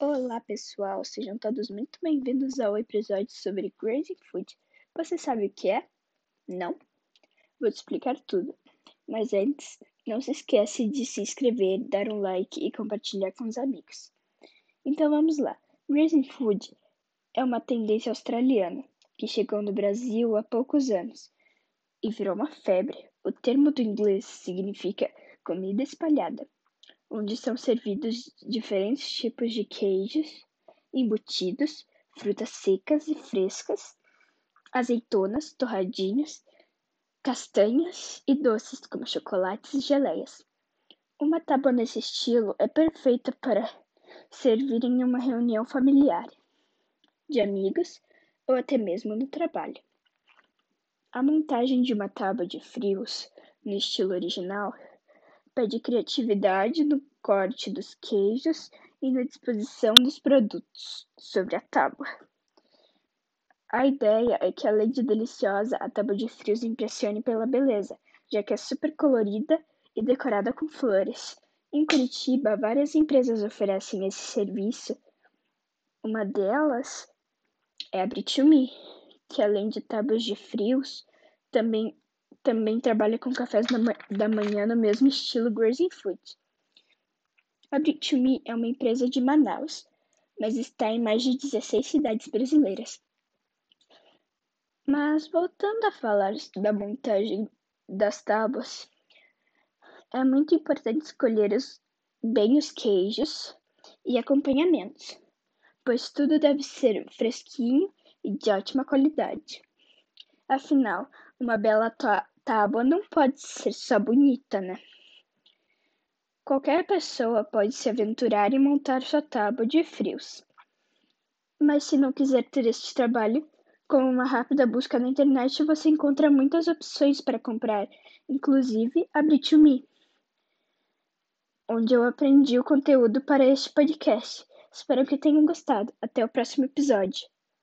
Olá pessoal, sejam todos muito bem-vindos ao episódio sobre Crazy Food. Você sabe o que é? Não? Vou te explicar tudo. Mas antes, não se esquece de se inscrever, dar um like e compartilhar com os amigos. Então vamos lá. Crazy Food é uma tendência australiana que chegou no Brasil há poucos anos e virou uma febre. O termo do inglês significa comida espalhada onde são servidos diferentes tipos de queijos, embutidos, frutas secas e frescas, azeitonas, torradinhos, castanhas e doces como chocolates e geleias. Uma tábua nesse estilo é perfeita para servir em uma reunião familiar, de amigos ou até mesmo no trabalho. A montagem de uma tábua de frios no estilo original pede criatividade no corte dos queijos e na disposição dos produtos sobre a tábua. A ideia é que, além de deliciosa, a tábua de frios impressione pela beleza, já que é super colorida e decorada com flores. Em Curitiba, várias empresas oferecem esse serviço. Uma delas é a Britumi, que além de tábuas de frios, também também trabalha com cafés da manhã no mesmo estilo Grazing Food. A Bit2Me é uma empresa de Manaus, mas está em mais de 16 cidades brasileiras. Mas voltando a falar da montagem das tábuas, é muito importante escolher os, bem os queijos e acompanhamentos, pois tudo deve ser fresquinho e de ótima qualidade. Afinal, uma bela tábua não pode ser só bonita, né? Qualquer pessoa pode se aventurar e montar sua tábua de frios. Mas se não quiser ter este trabalho, com uma rápida busca na internet você encontra muitas opções para comprar, inclusive a Bit2Me, onde eu aprendi o conteúdo para este podcast. Espero que tenham gostado. Até o próximo episódio.